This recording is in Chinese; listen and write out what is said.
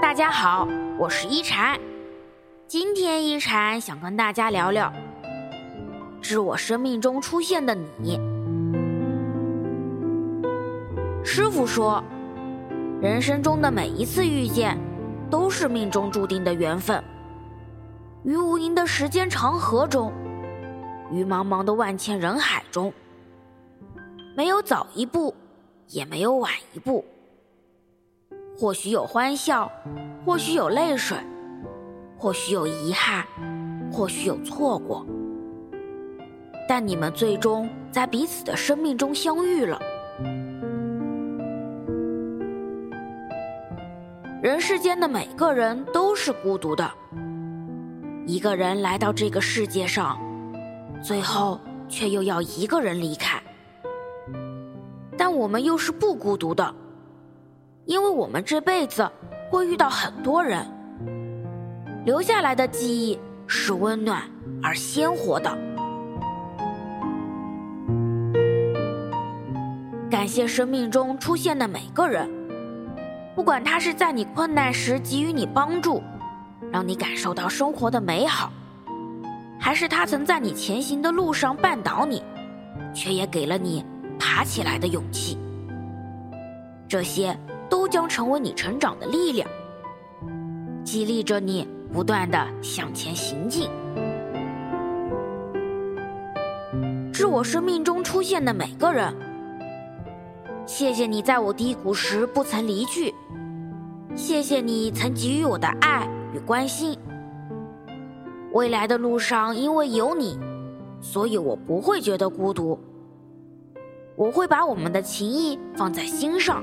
大家好，我是一禅。今天一禅想跟大家聊聊，致我生命中出现的你。师傅说，人生中的每一次遇见，都是命中注定的缘分。于无垠的时间长河中，于茫茫的万千人海中，没有早一步，也没有晚一步。或许有欢笑，或许有泪水，或许有遗憾，或许有错过，但你们最终在彼此的生命中相遇了。人世间的每个人都是孤独的，一个人来到这个世界上，最后却又要一个人离开，但我们又是不孤独的。因为我们这辈子会遇到很多人，留下来的记忆是温暖而鲜活的。感谢生命中出现的每个人，不管他是在你困难时给予你帮助，让你感受到生活的美好，还是他曾在你前行的路上绊倒你，却也给了你爬起来的勇气。这些。都将成为你成长的力量，激励着你不断的向前行进。致我生命中出现的每个人，谢谢你在我低谷时不曾离去，谢谢你曾给予我的爱与关心。未来的路上，因为有你，所以我不会觉得孤独。我会把我们的情谊放在心上。